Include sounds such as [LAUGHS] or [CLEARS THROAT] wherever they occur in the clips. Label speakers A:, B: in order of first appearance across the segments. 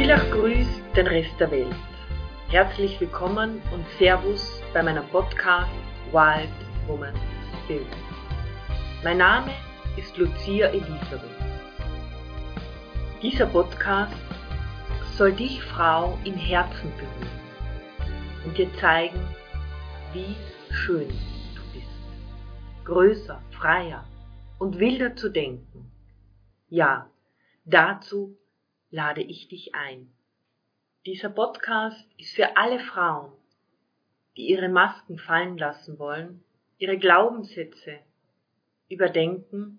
A: Villach grüßt den Rest der Welt. Herzlich willkommen und Servus bei meinem Podcast Wild Woman Spirit. Mein Name ist Lucia Elisabeth. Dieser Podcast soll dich, Frau, im Herzen berühren und dir zeigen, wie schön du bist. Größer, freier und wilder zu denken. Ja, dazu lade ich dich ein. Dieser Podcast ist für alle Frauen, die ihre Masken fallen lassen wollen, ihre Glaubenssätze überdenken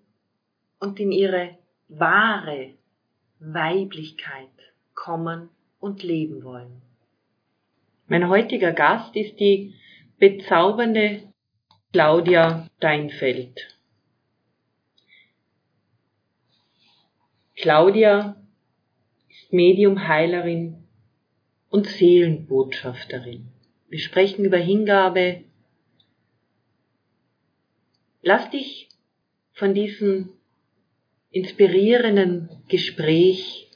A: und in ihre wahre Weiblichkeit kommen und leben wollen. Mein heutiger Gast ist die bezaubernde Claudia Deinfeld. Claudia Medium-Heilerin und Seelenbotschafterin. Wir sprechen über Hingabe. Lass dich von diesem inspirierenden Gespräch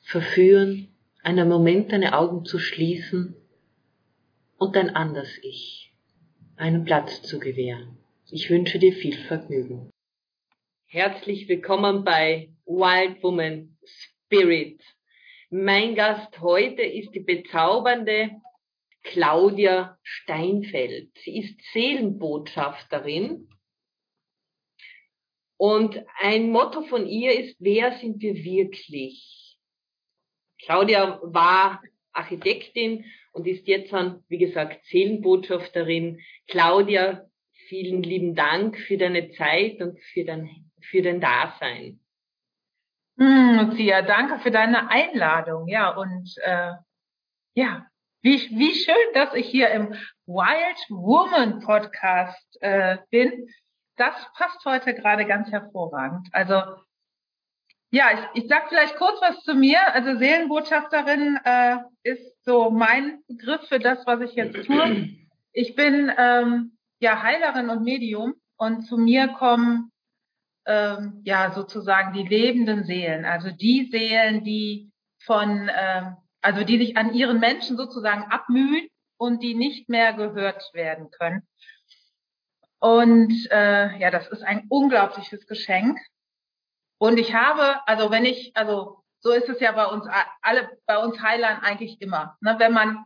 A: verführen, einen Moment deine Augen zu schließen und dein anders Ich einen Platz zu gewähren. Ich wünsche dir viel Vergnügen. Herzlich willkommen bei Wild Woman Spirit. Mein Gast heute ist die bezaubernde Claudia Steinfeld. Sie ist Seelenbotschafterin und ein Motto von ihr ist, wer sind wir wirklich? Claudia war Architektin und ist jetzt dann, wie gesagt, Seelenbotschafterin. Claudia, vielen lieben Dank für deine Zeit und für dein, für dein Dasein.
B: Hm, Lucia, danke für deine Einladung. Ja, und äh, ja, wie, wie schön, dass ich hier im Wild Woman Podcast äh, bin das passt heute gerade ganz hervorragend. Also ja, ich, ich sag vielleicht kurz was zu mir. Also Seelenbotschafterin äh, ist so mein Begriff für das, was ich jetzt tue. Ich bin ähm, ja Heilerin und Medium und zu mir kommen ähm, ja sozusagen die lebenden Seelen, also die Seelen, die von ähm, also die sich an ihren Menschen sozusagen abmühen und die nicht mehr gehört werden können. Und äh, ja, das ist ein unglaubliches Geschenk. Und ich habe, also wenn ich, also so ist es ja bei uns alle, bei uns Heilern eigentlich immer. Ne? Wenn man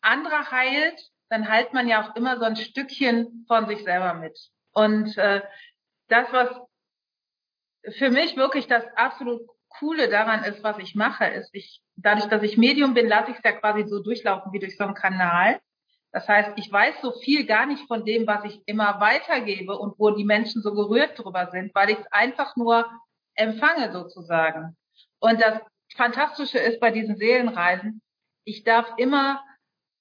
B: andere heilt, dann heilt man ja auch immer so ein Stückchen von sich selber mit. Und äh, das, was für mich wirklich das absolut Coole daran ist, was ich mache, ist, ich, dadurch, dass ich Medium bin, lasse ich es ja quasi so durchlaufen wie durch so einen Kanal. Das heißt, ich weiß so viel gar nicht von dem, was ich immer weitergebe und wo die Menschen so gerührt drüber sind, weil ich es einfach nur empfange sozusagen. Und das Fantastische ist bei diesen Seelenreisen, ich darf immer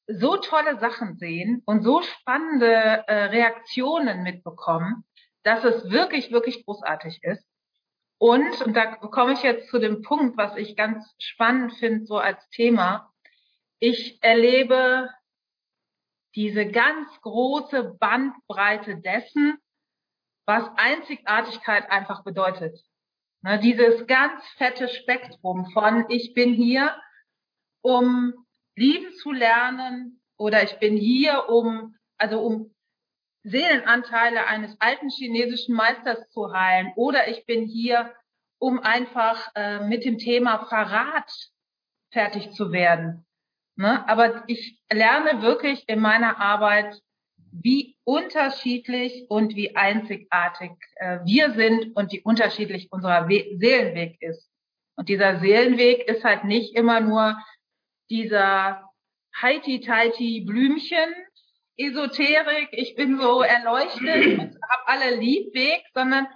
B: so tolle Sachen sehen und so spannende äh, Reaktionen mitbekommen, dass es wirklich, wirklich großartig ist. Und, und da komme ich jetzt zu dem Punkt, was ich ganz spannend finde, so als Thema. Ich erlebe diese ganz große Bandbreite dessen, was Einzigartigkeit einfach bedeutet. Ne, dieses ganz fette Spektrum von ich bin hier, um lieben zu lernen oder ich bin hier, um, also um Seelenanteile eines alten chinesischen Meisters zu heilen oder ich bin hier, um einfach äh, mit dem Thema Verrat fertig zu werden. Ne? Aber ich lerne wirklich in meiner Arbeit, wie unterschiedlich und wie einzigartig äh, wir sind und wie unterschiedlich unser We Seelenweg ist. Und dieser Seelenweg ist halt nicht immer nur dieser heiti-teiti Blümchen, Esoterik, ich bin so erleuchtet [CLEARS THROAT] und hab alle lieb Weg, sondern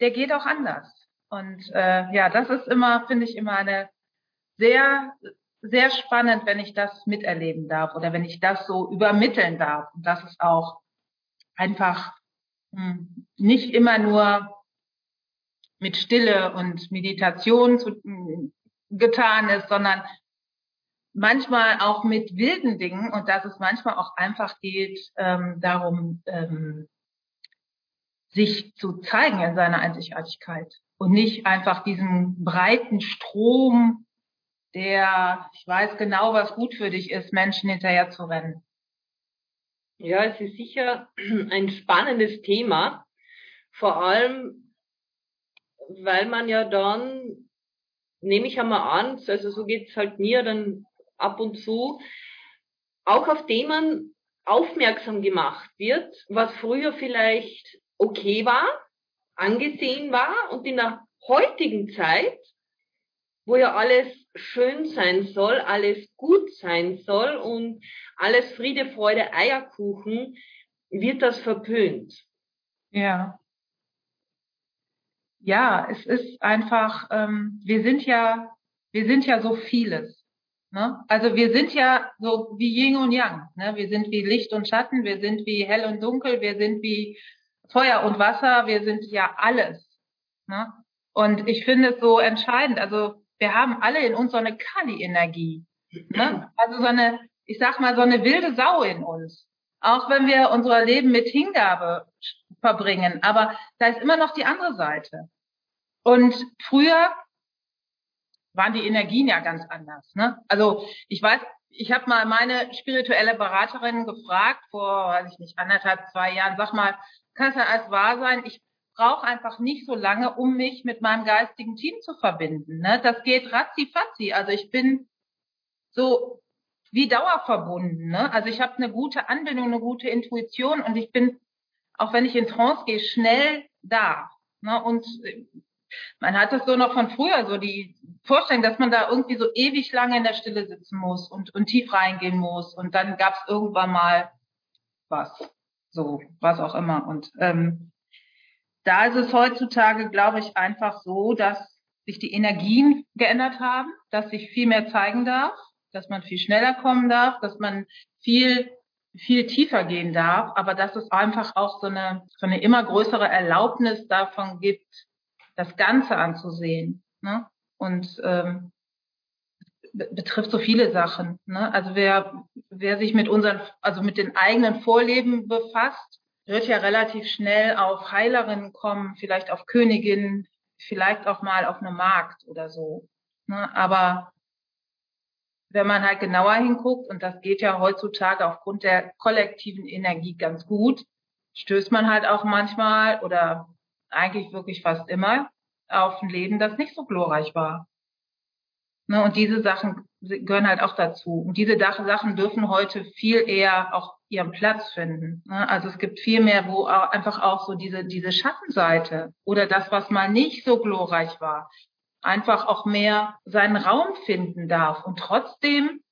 B: der geht auch anders. Und äh, ja, das ist immer, finde ich, immer eine sehr sehr spannend, wenn ich das miterleben darf oder wenn ich das so übermitteln darf. Und das ist auch einfach hm, nicht immer nur mit Stille und Meditation zu, hm, getan ist, sondern manchmal auch mit wilden Dingen und dass es manchmal auch einfach geht ähm, darum, ähm, sich zu zeigen in seiner Einzigartigkeit und nicht einfach diesen breiten Strom der, ich weiß genau, was gut für dich ist, Menschen hinterher zu rennen.
A: Ja, es ist sicher [CLEARS THROAT] ein spannendes Thema, vor allem, weil man ja dann, nehme ich einmal an, also so geht's halt mir dann ab und zu, auch auf Themen aufmerksam gemacht wird, was früher vielleicht okay war, angesehen war und in der heutigen Zeit, wo ja alles schön sein soll, alles gut sein soll und alles Friede, Freude, Eierkuchen, wird das verpönt.
B: Ja. Ja, es ist einfach, ähm, wir sind ja, wir sind ja so vieles. Ne? Also wir sind ja so wie Yin und Yang. Ne? Wir sind wie Licht und Schatten, wir sind wie hell und dunkel, wir sind wie Feuer und Wasser, wir sind ja alles. Ne? Und ich finde es so entscheidend. Also wir haben alle in uns so eine Kali-Energie. Ne? Also so eine, ich sag mal, so eine wilde Sau in uns. Auch wenn wir unser Leben mit Hingabe verbringen. Aber da ist immer noch die andere Seite. Und früher waren die Energien ja ganz anders. Ne? Also ich weiß, ich habe mal meine spirituelle Beraterin gefragt vor, weiß ich nicht, anderthalb, zwei Jahren, sag mal, kann es ja alles wahr sein? Ich brauche einfach nicht so lange, um mich mit meinem geistigen Team zu verbinden. Ne? Das geht ratzi-fatzi. Also ich bin so wie dauerverbunden. Ne? Also ich habe eine gute Anbindung, eine gute Intuition und ich bin, auch wenn ich in Trance gehe, schnell da. Ne? Und man hat das so noch von früher, so die Vorstellung, dass man da irgendwie so ewig lange in der Stille sitzen muss und, und tief reingehen muss. Und dann gab es irgendwann mal was, so, was auch immer. Und ähm, da ist es heutzutage, glaube ich, einfach so, dass sich die Energien geändert haben, dass sich viel mehr zeigen darf, dass man viel schneller kommen darf, dass man viel viel tiefer gehen darf, aber dass es einfach auch so eine, so eine immer größere Erlaubnis davon gibt, das Ganze anzusehen. Ne? Und ähm, betrifft so viele Sachen. Ne? Also wer, wer sich mit unseren, also mit den eigenen Vorleben befasst, wird ja relativ schnell auf Heilerinnen kommen, vielleicht auf Königinnen, vielleicht auch mal auf eine Markt oder so. Ne? Aber wenn man halt genauer hinguckt, und das geht ja heutzutage aufgrund der kollektiven Energie ganz gut, stößt man halt auch manchmal oder eigentlich wirklich fast immer auf ein Leben, das nicht so glorreich war. Ne, und diese Sachen gehören halt auch dazu. Und diese Sachen dürfen heute viel eher auch ihren Platz finden. Ne? Also es gibt viel mehr, wo auch einfach auch so diese, diese Schattenseite oder das, was mal nicht so glorreich war, einfach auch mehr seinen Raum finden darf und trotzdem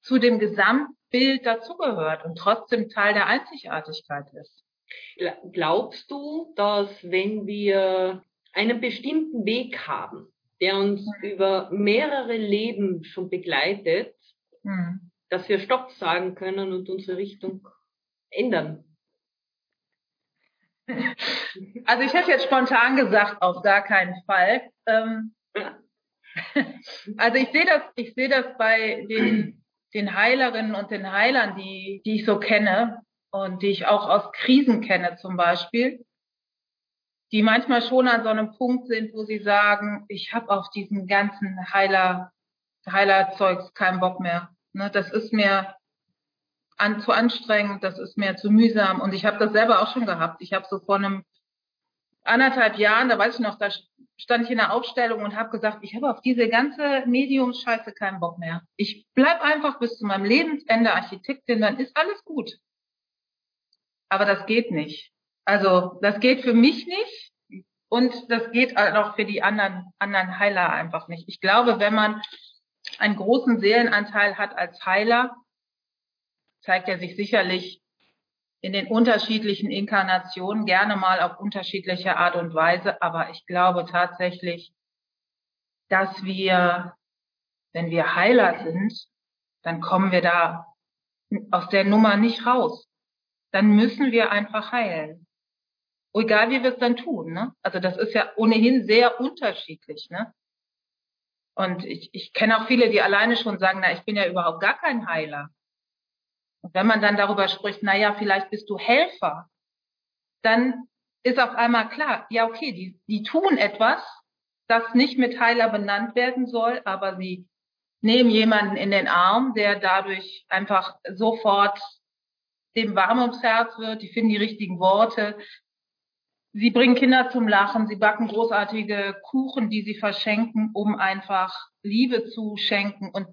B: zu dem Gesamtbild dazugehört und trotzdem Teil der Einzigartigkeit ist.
A: Glaubst du, dass wenn wir einen bestimmten Weg haben, der uns mhm. über mehrere Leben schon begleitet, mhm. dass wir Stopp sagen können und unsere Richtung ändern? [LAUGHS]
B: Also ich hätte jetzt spontan gesagt, auf gar keinen Fall. Ähm, [LAUGHS] also ich sehe das, ich sehe das bei den, den Heilerinnen und den Heilern, die, die ich so kenne und die ich auch aus Krisen kenne zum Beispiel die manchmal schon an so einem Punkt sind, wo sie sagen, ich habe auf diesen ganzen Heiler, Heilerzeugs keinen Bock mehr. Ne, das ist mir an, zu anstrengend, das ist mir zu mühsam. Und ich habe das selber auch schon gehabt. Ich habe so vor einem anderthalb Jahren, da weiß ich noch, da stand ich in der Aufstellung und habe gesagt, ich habe auf diese ganze Mediumscheiße keinen Bock mehr. Ich bleib einfach bis zu meinem Lebensende Architektin, dann ist alles gut. Aber das geht nicht. Also das geht für mich nicht und das geht auch für die anderen, anderen Heiler einfach nicht. Ich glaube, wenn man einen großen Seelenanteil hat als Heiler, zeigt er sich sicherlich in den unterschiedlichen Inkarnationen gerne mal auf unterschiedliche Art und Weise. Aber ich glaube tatsächlich, dass wir, wenn wir Heiler sind, dann kommen wir da aus der Nummer nicht raus. Dann müssen wir einfach heilen. Egal wie wir es dann tun, ne? Also das ist ja ohnehin sehr unterschiedlich, ne? Und ich, ich kenne auch viele, die alleine schon sagen, na, ich bin ja überhaupt gar kein Heiler. Und wenn man dann darüber spricht, na ja, vielleicht bist du Helfer, dann ist auf einmal klar, ja, okay, die, die tun etwas, das nicht mit Heiler benannt werden soll, aber sie nehmen jemanden in den Arm, der dadurch einfach sofort dem warm ums Herz wird, die finden die richtigen Worte. Sie bringen Kinder zum Lachen, sie backen großartige Kuchen, die sie verschenken, um einfach Liebe zu schenken. Und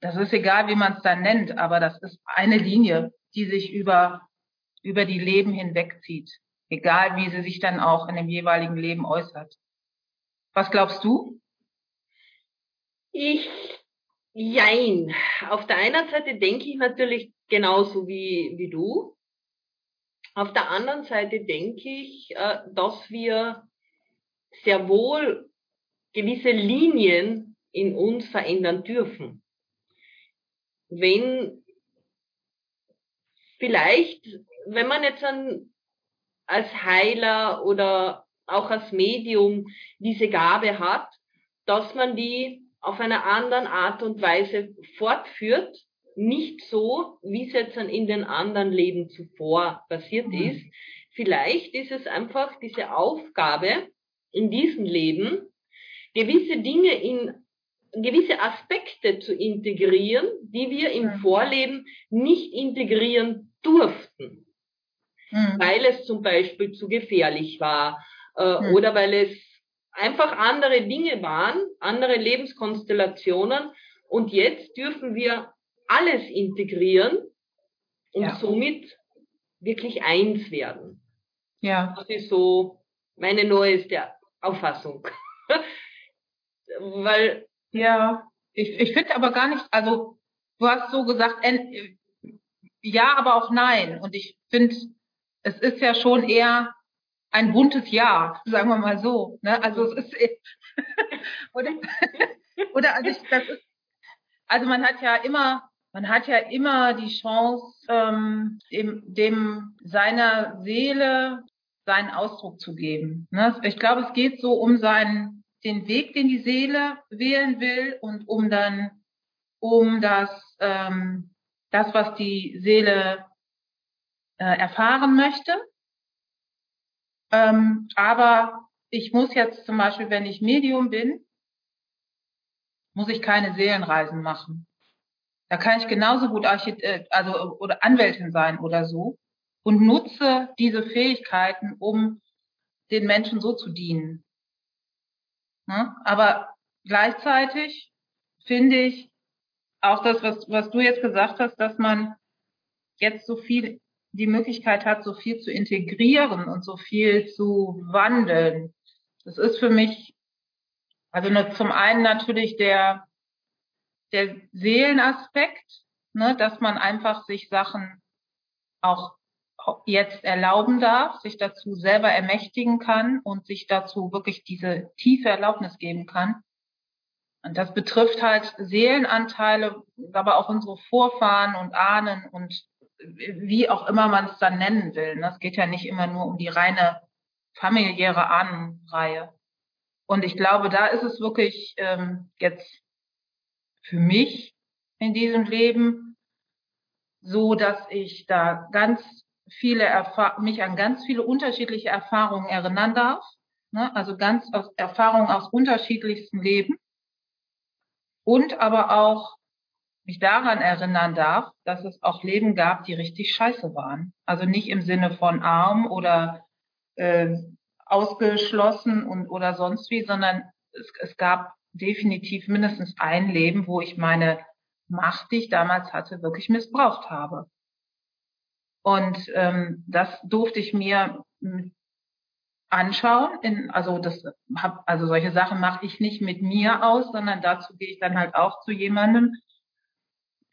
B: das ist egal, wie man es dann nennt, aber das ist eine Linie, die sich über, über die Leben hinwegzieht. Egal, wie sie sich dann auch in dem jeweiligen Leben äußert. Was glaubst du?
A: Ich, jein. Auf der einen Seite denke ich natürlich genauso wie, wie du. Auf der anderen Seite denke ich, äh, dass wir sehr wohl gewisse Linien in uns verändern dürfen. Wenn vielleicht, wenn man jetzt an, als Heiler oder auch als Medium diese Gabe hat, dass man die auf einer anderen Art und Weise fortführt, nicht so, wie es jetzt in den anderen Leben zuvor passiert mhm. ist. Vielleicht ist es einfach diese Aufgabe in diesem Leben, gewisse Dinge in gewisse Aspekte zu integrieren, die wir im mhm. Vorleben nicht integrieren durften, mhm. weil es zum Beispiel zu gefährlich war äh, mhm. oder weil es einfach andere Dinge waren, andere Lebenskonstellationen. Und jetzt dürfen wir alles integrieren und ja. somit wirklich eins werden. Ja. Das ist so meine neueste Auffassung. [LAUGHS] Weil.
B: Ja, ich, ich finde aber gar nicht, also du hast so gesagt, ja, aber auch nein. Und ich finde, es ist ja schon eher ein buntes Jahr, sagen wir mal so. Ne? Also es ist [LAUGHS] oder, [LAUGHS] oder also, ich, das ist, also man hat ja immer, man hat ja immer die Chance, ähm, dem, dem seiner Seele seinen Ausdruck zu geben. Ne? Ich glaube, es geht so um seinen den Weg, den die Seele wählen will und um dann um das ähm, das, was die Seele äh, erfahren möchte ähm, aber ich muss jetzt zum Beispiel, wenn ich Medium bin, muss ich keine Seelenreisen machen. Da kann ich genauso gut Archit äh, also oder Anwältin sein oder so und nutze diese Fähigkeiten, um den Menschen so zu dienen. Ne? Aber gleichzeitig finde ich auch das, was, was du jetzt gesagt hast, dass man jetzt so viel die Möglichkeit hat, so viel zu integrieren und so viel zu wandeln. Das ist für mich, also nur zum einen natürlich der, der Seelenaspekt, ne, dass man einfach sich Sachen auch jetzt erlauben darf, sich dazu selber ermächtigen kann und sich dazu wirklich diese tiefe Erlaubnis geben kann. Und das betrifft halt Seelenanteile, aber auch unsere Vorfahren und Ahnen und wie auch immer man es dann nennen will. Ne? Es geht ja nicht immer nur um die reine familiäre Ahnenreihe. Und ich glaube, da ist es wirklich ähm, jetzt für mich in diesem Leben so, dass ich da ganz viele Erfahr mich an ganz viele unterschiedliche Erfahrungen erinnern darf. Ne? Also ganz aus Erfahrungen aus unterschiedlichsten Leben. Und aber auch mich daran erinnern darf, dass es auch Leben gab, die richtig scheiße waren. Also nicht im Sinne von arm oder äh, ausgeschlossen und oder sonst wie, sondern es, es gab definitiv mindestens ein Leben, wo ich meine Macht, die ich damals hatte, wirklich missbraucht habe. Und ähm, das durfte ich mir anschauen. In, also das hab, also solche Sachen mache ich nicht mit mir aus, sondern dazu gehe ich dann halt auch zu jemandem,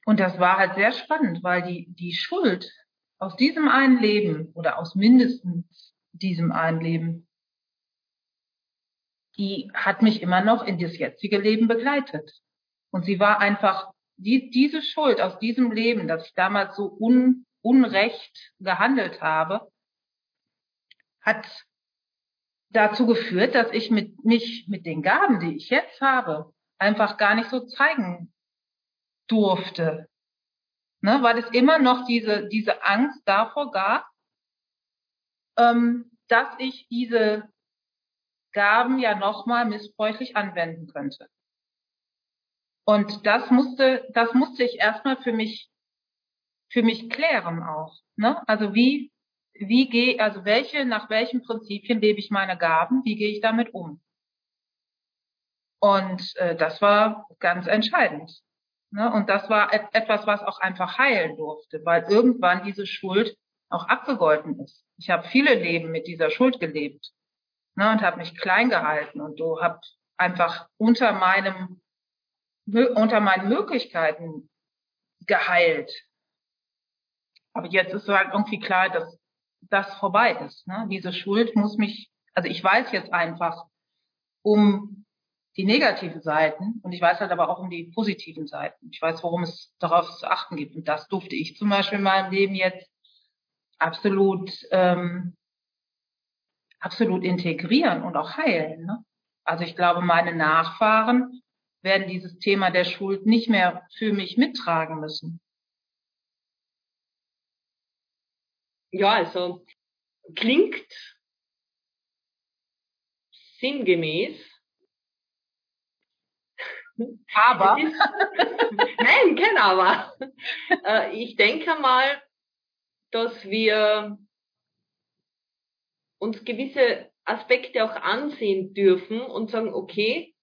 B: und das war halt sehr spannend, weil die, die Schuld aus diesem einen Leben oder aus mindestens diesem einen Leben, die hat mich immer noch in das jetzige Leben begleitet. Und sie war einfach, die, diese Schuld aus diesem Leben, dass ich damals so un, unrecht gehandelt habe, hat dazu geführt, dass ich mit, mich mit den Gaben, die ich jetzt habe, einfach gar nicht so zeigen durfte. Ne, weil es immer noch diese, diese Angst davor gab, ähm, dass ich diese Gaben ja nochmal missbräuchlich anwenden könnte. Und das musste, das musste ich erstmal für mich, für mich klären auch. Ne? Also wie, wie gehe, also welche, nach welchen Prinzipien lebe ich meine Gaben? Wie gehe ich damit um? Und äh, das war ganz entscheidend. Ne? Und das war et etwas, was auch einfach heilen durfte, weil irgendwann diese Schuld auch abgegolten ist. Ich habe viele Leben mit dieser Schuld gelebt ne? und habe mich klein gehalten und du habe einfach unter meinem unter meinen Möglichkeiten geheilt. Aber jetzt ist halt irgendwie klar, dass das vorbei ist. Ne? Diese Schuld muss mich, also ich weiß jetzt einfach um die negativen Seiten und ich weiß halt aber auch um die positiven Seiten. Ich weiß, worum es darauf zu achten gibt. Und das durfte ich zum Beispiel in meinem Leben jetzt absolut, ähm, absolut integrieren und auch heilen. Ne? Also ich glaube, meine Nachfahren werden dieses Thema der Schuld nicht mehr für mich mittragen müssen.
A: Ja, also klingt sinngemäß.
B: Aber.
A: Ist, [LAUGHS] nein, kein Aber. Äh, ich denke mal, dass wir uns gewisse Aspekte auch ansehen dürfen und sagen, okay,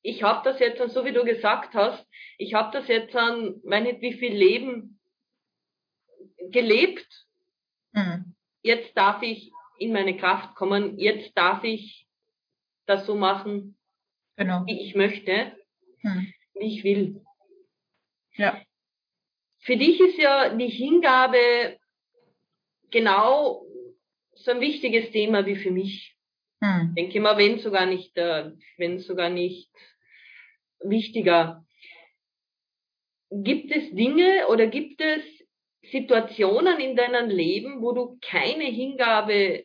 A: ich habe das jetzt, so wie du gesagt hast, ich habe das jetzt an, meine wie viel Leben gelebt. Mhm. Jetzt darf ich in meine Kraft kommen. Jetzt darf ich das so machen, genau. wie ich möchte, mhm. wie ich will.
B: Ja.
A: Für dich ist ja die Hingabe genau so ein wichtiges Thema wie für mich. Hm. Denke mal, wenn sogar nicht, äh, wenn sogar nicht wichtiger. Gibt es Dinge oder gibt es Situationen in deinem Leben, wo du keine Hingabe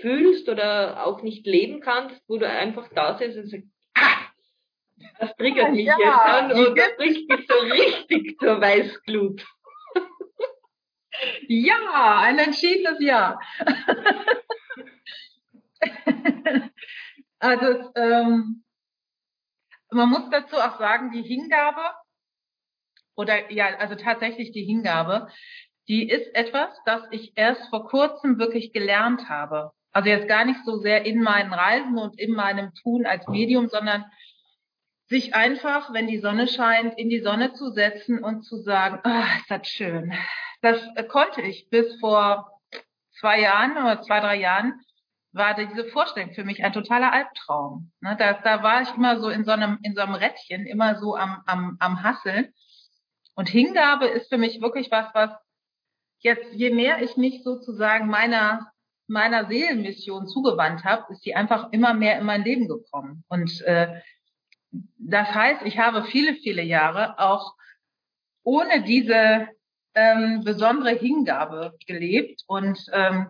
A: fühlst oder auch nicht leben kannst, wo du einfach da sitzt und sagst, ah, das triggert mich ja, jetzt an und das bringt mich so [LAUGHS] richtig zur Weißglut.
B: Ja, ein entschiedenes Ja. [LAUGHS] also ähm, man muss dazu auch sagen, die Hingabe oder ja, also tatsächlich die Hingabe, die ist etwas, das ich erst vor kurzem wirklich gelernt habe. Also jetzt gar nicht so sehr in meinen Reisen und in meinem Tun als Medium, sondern sich einfach, wenn die Sonne scheint, in die Sonne zu setzen und zu sagen, oh, ist das schön. Das konnte ich bis vor zwei Jahren oder zwei, drei Jahren war diese Vorstellung für mich ein totaler Albtraum. Ne, da, da war ich immer so in so einem, in so einem Rädchen, immer so am, am, am Hasseln. Und Hingabe ist für mich wirklich was, was jetzt, je mehr ich mich sozusagen meiner, meiner Seelenmission zugewandt habe, ist die einfach immer mehr in mein Leben gekommen. Und äh, das heißt, ich habe viele, viele Jahre auch ohne diese ähm, besondere Hingabe gelebt und ähm,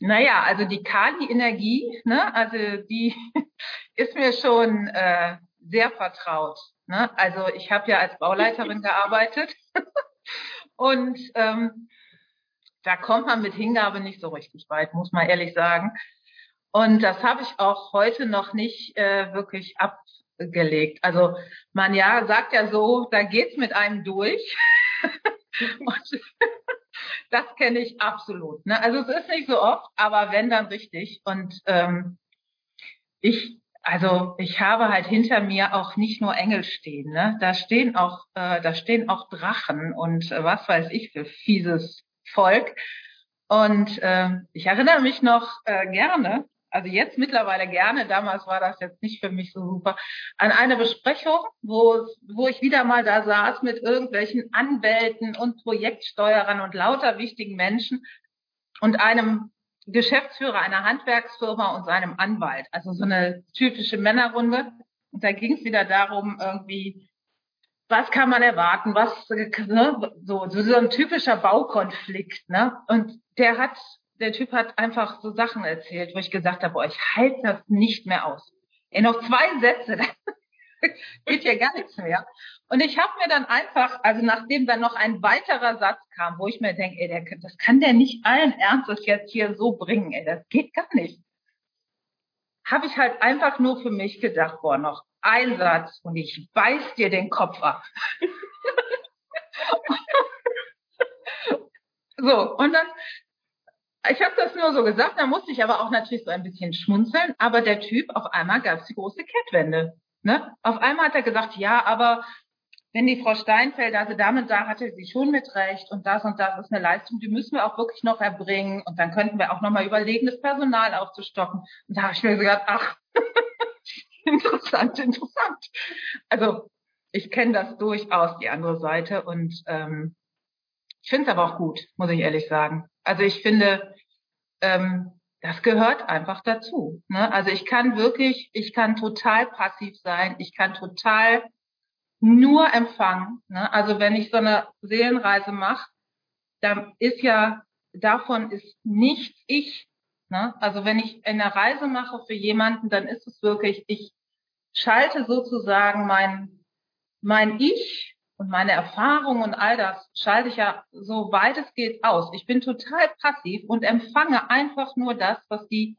B: naja, also die Kali-Energie, ne, also die [LAUGHS] ist mir schon äh, sehr vertraut. Ne? Also ich habe ja als Bauleiterin gearbeitet [LAUGHS] und ähm, da kommt man mit Hingabe nicht so richtig weit, muss man ehrlich sagen. Und das habe ich auch heute noch nicht äh, wirklich abgelegt. Also man ja sagt ja so, da geht's mit einem durch. [LAUGHS] und [LAUGHS] das kenne ich absolut. Ne? Also es ist nicht so oft, aber wenn dann richtig. Und ähm, ich, also ich habe halt hinter mir auch nicht nur Engel stehen. Ne? Da stehen auch, äh, da stehen auch Drachen und äh, was weiß ich für fieses Volk. Und äh, ich erinnere mich noch äh, gerne, also jetzt mittlerweile gerne, damals war das jetzt nicht für mich so super, an eine Besprechung, wo, wo ich wieder mal da saß mit irgendwelchen Anwälten und Projektsteuerern und lauter wichtigen Menschen und einem Geschäftsführer einer Handwerksfirma und seinem Anwalt. Also so eine typische Männerrunde. Und da ging es wieder darum, irgendwie, was kann man erwarten, was, ne, so, so ein typischer Baukonflikt, ne? Und der hat der Typ hat einfach so Sachen erzählt, wo ich gesagt habe, boah, ich halte das nicht mehr aus. Ey, noch zwei Sätze, [LAUGHS] geht ja gar nichts mehr. Und ich habe mir dann einfach, also nachdem dann noch ein weiterer Satz kam, wo ich mir denke, ey, der, das kann der nicht allen Ernstes jetzt hier so bringen, ey, das geht gar nicht. habe ich halt einfach nur für mich gedacht, boah, noch ein Satz und ich beiß dir den Kopf ab. [LAUGHS] so, und dann, ich habe das nur so gesagt, da musste ich aber auch natürlich so ein bisschen schmunzeln, aber der Typ, auf einmal gab es die große Kettwende. Ne? Auf einmal hat er gesagt, ja, aber wenn die Frau Steinfeld, also damit da hatte sie schon mit Recht und das und das ist eine Leistung, die müssen wir auch wirklich noch erbringen und dann könnten wir auch nochmal überlegen, das Personal aufzustocken. Und da habe ich mir gesagt, ach, [LAUGHS] interessant, interessant. Also ich kenne das durchaus, die andere Seite und ähm, ich finde es aber auch gut, muss ich ehrlich sagen. Also ich finde, ähm, das gehört einfach dazu. Ne? Also ich kann wirklich, ich kann total passiv sein, ich kann total nur empfangen. Ne? Also wenn ich so eine Seelenreise mache, dann ist ja davon ist nichts ich. Ne? Also wenn ich eine Reise mache für jemanden, dann ist es wirklich, ich schalte sozusagen mein, mein Ich und meine Erfahrung und all das schalte ich ja so weit es geht aus. Ich bin total passiv und empfange einfach nur das, was die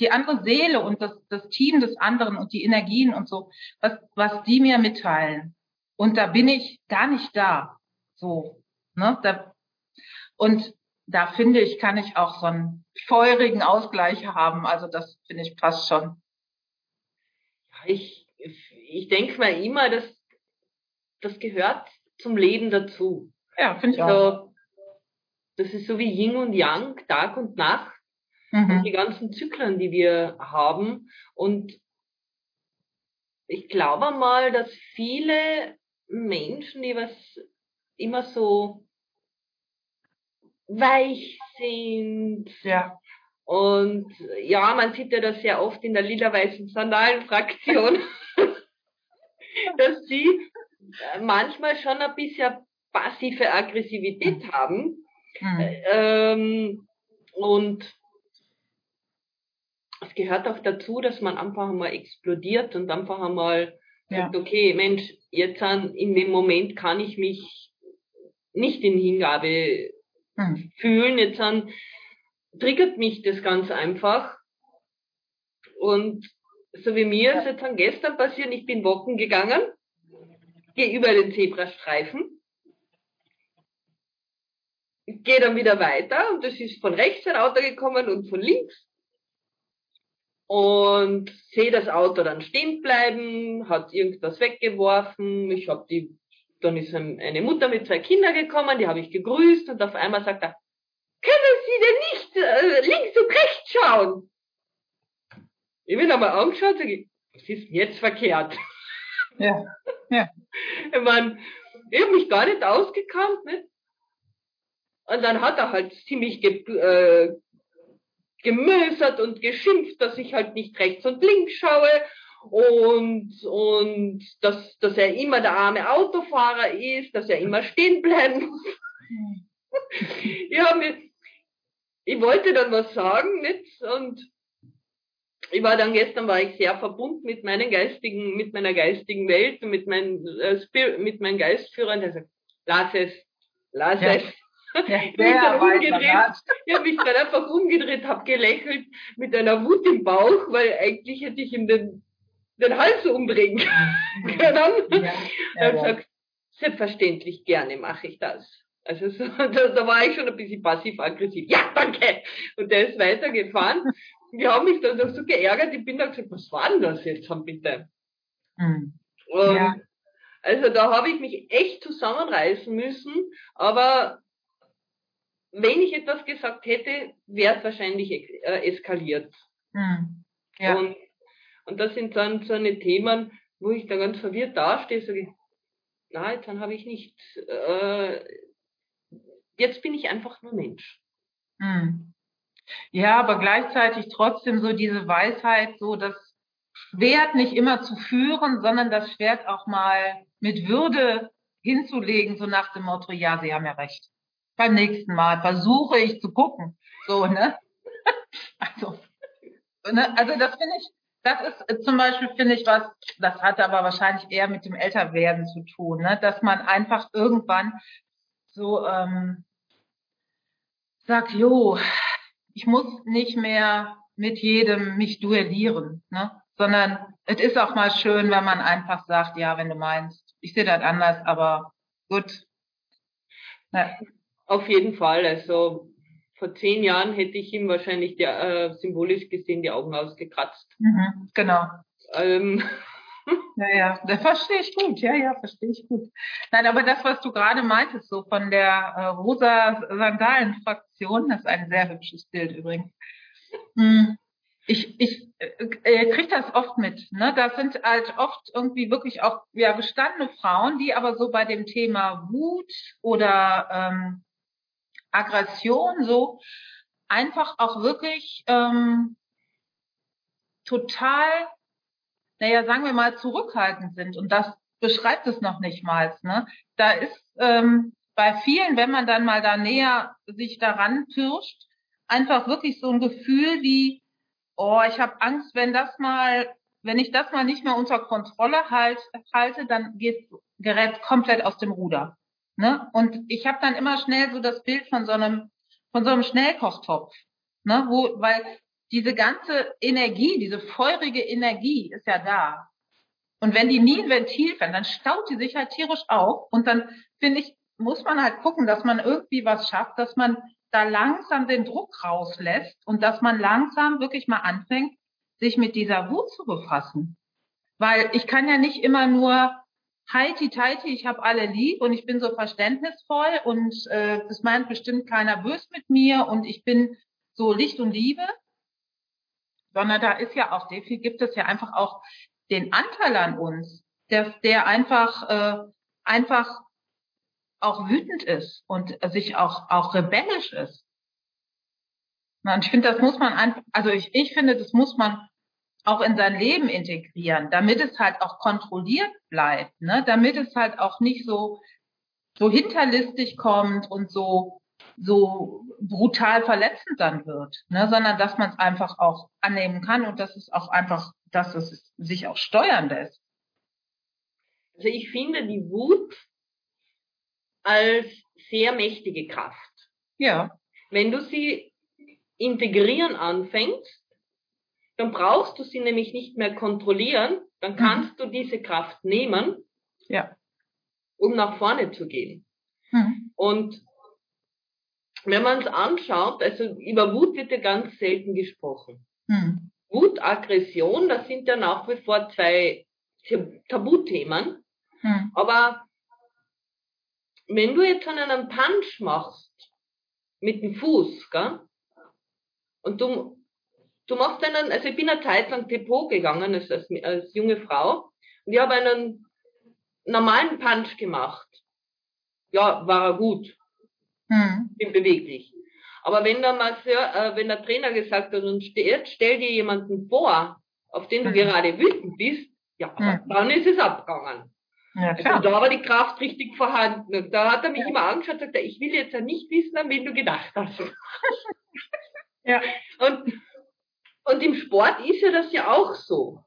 B: die andere Seele und das, das Team des anderen und die Energien und so, was, was die mir mitteilen. Und da bin ich gar nicht da. So, ne? Da, und da finde ich, kann ich auch so einen feurigen Ausgleich haben. Also das finde ich passt schon.
A: Ich, ich denke mal immer, dass das gehört zum Leben dazu.
B: Ja, finde ich also, auch.
A: Das ist so wie Yin und Yang, Tag und Nacht mhm. und die ganzen Zyklen, die wir haben. Und ich glaube mal, dass viele Menschen, die was immer so weich sind.
B: Ja.
A: Und ja, man sieht ja das sehr oft in der lila-weißen Sandalen-Fraktion, [LAUGHS] [LAUGHS] dass sie manchmal schon ein bisschen passive Aggressivität haben. Mhm. Ähm, und es gehört auch dazu, dass man einfach einmal explodiert und einfach einmal ja. sagt, okay, Mensch, jetzt an, in dem Moment kann ich mich nicht in Hingabe hm. fühlen, jetzt an, triggert mich das ganz einfach. Und so wie mir ist jetzt an gestern passiert, ich bin walken gegangen, gehe über den Zebrastreifen, gehe dann wieder weiter und es ist von rechts ein Auto gekommen und von links und sehe das Auto dann stehen bleiben, hat irgendwas weggeworfen. Ich habe die, dann ist eine Mutter mit zwei Kindern gekommen, die habe ich gegrüßt und auf einmal sagt er, können Sie denn nicht äh, links und rechts schauen? Ich bin einmal angeschaut, sage ich, was ist denn jetzt verkehrt?
B: Ja, [LAUGHS] ja.
A: Ich meine, ich habe mich gar nicht ausgekannt, nicht? Und dann hat er halt ziemlich ge äh, gemösert und geschimpft, dass ich halt nicht rechts und links schaue und, und dass, dass er immer der arme Autofahrer ist, dass er immer stehen bleiben muss. [LAUGHS] ja, mir, ich wollte dann was sagen, nicht? Und ich war dann gestern war ich sehr verbunden mit meinen geistigen, mit meiner geistigen Welt und mit meinen äh, Spirit, mit meinen Geistführern, der sagt, lass es, lass ja. es.
B: Ja, [LAUGHS] ich, umgedreht,
A: ich habe mich dann einfach umgedreht, habe gelächelt mit einer Wut im Bauch, weil eigentlich hätte ich ihm den, den Hals umdrehen [LAUGHS] können. Ja, [LAUGHS] ja, er gesagt, selbstverständlich gerne mache ich das. Also so, da, da war ich schon ein bisschen passiv-aggressiv. Ja, danke! Und der ist weitergefahren. Wir haben mich dann doch so geärgert. Ich bin da gesagt, was war denn das jetzt, bitte? Mhm. Ja. Also da habe ich mich echt zusammenreißen müssen, aber wenn ich etwas gesagt hätte, wäre es wahrscheinlich äh, eskaliert. Hm. Ja. Und, und das sind dann so eine Themen, wo ich dann ganz verwirrt dastehe, sage ich, na, jetzt dann habe ich nicht, äh, jetzt bin ich einfach nur Mensch.
B: Hm. Ja, aber gleichzeitig trotzdem so diese Weisheit, so das Schwert nicht immer zu führen, sondern das Schwert auch mal mit Würde hinzulegen, so nach dem Motto, ja, Sie haben ja recht beim nächsten Mal versuche ich zu gucken. So, ne? [LAUGHS] Also, ne? also das finde ich, das ist äh, zum Beispiel, finde ich, was, das hat aber wahrscheinlich eher mit dem Älterwerden zu tun, ne? dass man einfach irgendwann so ähm, sagt, jo, ich muss nicht mehr mit jedem mich duellieren, ne? sondern es ist auch mal schön, wenn man einfach sagt, ja, wenn du meinst, ich sehe das anders, aber gut.
A: Ja. Auf jeden Fall. Also vor zehn Jahren hätte ich ihm wahrscheinlich die, äh, symbolisch gesehen die Augen ausgekratzt.
B: Mhm, genau. Ähm. Ja, ja, das verstehe ich gut. Ja, ja, verstehe ich gut. Nein, aber das, was du gerade meintest, so von der äh, rosa Sandalen-Fraktion, das ist ein sehr hübsches Bild übrigens. Hm ich, ich äh, kriege das oft mit. Ne? Das sind halt oft irgendwie wirklich auch ja, gestandene Frauen, die aber so bei dem Thema Wut oder ähm, Aggression so einfach auch wirklich ähm, total, naja, sagen wir mal, zurückhaltend sind. Und das beschreibt es noch nicht mal. Ne? Da ist ähm, bei vielen, wenn man dann mal da näher sich daran pirscht, einfach wirklich so ein Gefühl wie, oh, ich habe Angst, wenn das mal, wenn ich das mal nicht mehr unter Kontrolle halt, halte, dann geht gerät komplett aus dem Ruder. Ne? Und ich habe dann immer schnell so das Bild von so einem von so einem Schnellkochtopf, ne? Wo, weil diese ganze Energie, diese feurige Energie ist ja da. Und wenn die nie ein Ventil fällt, dann staut die sich halt tierisch auf. Und dann finde ich, muss man halt gucken, dass man irgendwie was schafft, dass man da langsam den Druck rauslässt und dass man langsam wirklich mal anfängt, sich mit dieser Wut zu befassen. Weil ich kann ja nicht immer nur heiti teiti, ich habe alle lieb und ich bin so verständnisvoll und äh, das meint bestimmt keiner böse mit mir und ich bin so Licht und Liebe, sondern da ist ja auch, viel gibt es ja einfach auch den Anteil an uns, der, der einfach, äh, einfach auch wütend ist und sich auch, auch rebellisch ist. Und ich finde, das muss man einfach, also ich, ich finde, das muss man auch in sein Leben integrieren, damit es halt auch kontrolliert bleibt, ne? damit es halt auch nicht so, so hinterlistig kommt und so, so brutal verletzend dann wird, ne? sondern dass man es einfach auch annehmen kann und dass es auch einfach, dass es sich auch steuern lässt.
A: Also ich finde, die Wut als sehr mächtige Kraft.
B: Ja.
A: Wenn du sie integrieren anfängst, dann brauchst du sie nämlich nicht mehr kontrollieren, dann mhm. kannst mhm. du diese Kraft nehmen,
B: ja.
A: um nach vorne zu gehen. Mhm. Und wenn man es anschaut, also über Wut wird ja ganz selten gesprochen. Mhm. Wut, Aggression, das sind ja nach wie vor zwei Tabuthemen. Mhm. Aber wenn du jetzt einen Punch machst mit dem Fuß, gell? Und du, du machst einen, also ich bin eine Zeit lang Depot gegangen als, als, als junge Frau und ich habe einen normalen Punch gemacht. Ja, war er gut. Hm. Bin beweglich. Aber wenn der Masseur, äh, wenn der Trainer gesagt hat, und stell, stell dir jemanden vor, auf den du hm. gerade wütend bist, ja, hm. dann ist es abgegangen. Ja, klar. Also da war die Kraft richtig vorhanden. da hat er mich ja. immer angeschaut und gesagt, ich will jetzt ja nicht wissen, an wen du gedacht hast. [LAUGHS] ja. Und, und im Sport ist ja das ja auch so.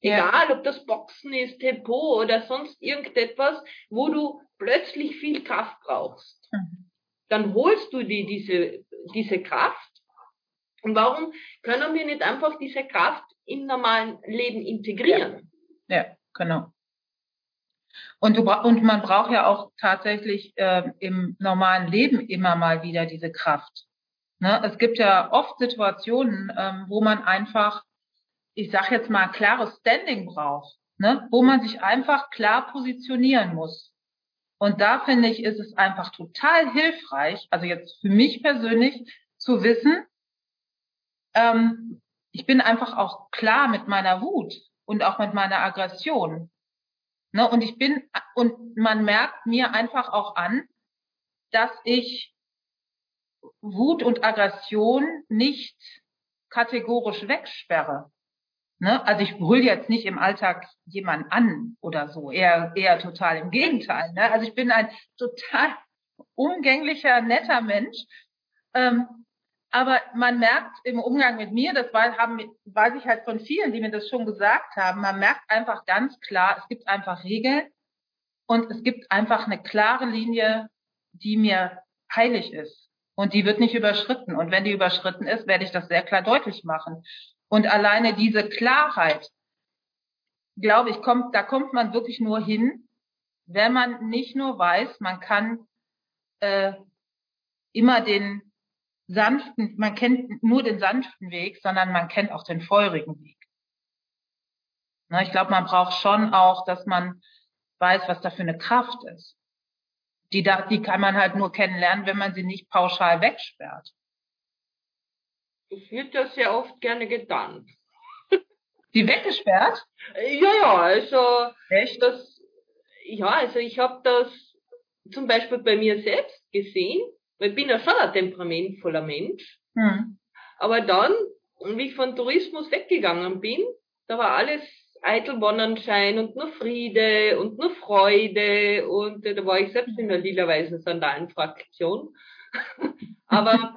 A: Egal, ob das Boxen ist, Depot oder sonst irgendetwas, wo du plötzlich viel Kraft brauchst. Mhm. Dann holst du dir diese, diese Kraft. Und warum können wir nicht einfach diese Kraft im normalen Leben integrieren?
B: Ja, ja genau. Und, du, und man braucht ja auch tatsächlich äh, im normalen Leben immer mal wieder diese Kraft. Ne? Es gibt ja oft Situationen, ähm, wo man einfach, ich sag jetzt mal, klares Standing braucht, ne? wo man sich einfach klar positionieren muss. Und da finde ich, ist es einfach total hilfreich, also jetzt für mich persönlich, zu wissen, ähm, ich bin einfach auch klar mit meiner Wut und auch mit meiner Aggression. Ne, und ich bin, und man merkt mir einfach auch an, dass ich Wut und Aggression nicht kategorisch wegsperre. Ne? Also ich brülle jetzt nicht im Alltag jemanden an oder so, eher, eher total im Gegenteil. Ne? Also ich bin ein total umgänglicher, netter Mensch. Ähm, aber man merkt im Umgang mit mir, das war, haben, weiß ich halt von vielen, die mir das schon gesagt haben, man merkt einfach ganz klar, es gibt einfach Regeln und es gibt einfach eine klare Linie, die mir heilig ist. Und die wird nicht überschritten. Und wenn die überschritten ist, werde ich das sehr klar deutlich machen. Und alleine diese Klarheit, glaube ich, kommt, da kommt man wirklich nur hin, wenn man nicht nur weiß, man kann äh, immer den sanften, man kennt nur den sanften Weg, sondern man kennt auch den feurigen Weg. Na, ich glaube, man braucht schon auch, dass man weiß, was da für eine Kraft ist. Die, da, die kann man halt nur kennenlernen, wenn man sie nicht pauschal wegsperrt.
A: Das wird ja sehr oft gerne getan.
B: Die weggesperrt?
A: Ja, ja, also
B: Echt?
A: das, ja, also ich habe das zum Beispiel bei mir selbst gesehen, weil ich bin ja schon ein temperamentvoller Mensch.
B: Hm.
A: Aber dann, wie ich von Tourismus weggegangen bin, da war alles eitel Sonnenschein und nur Friede und nur Freude und äh, da war ich selbst in der lila-weißen Sandalenfraktion. [LAUGHS] Aber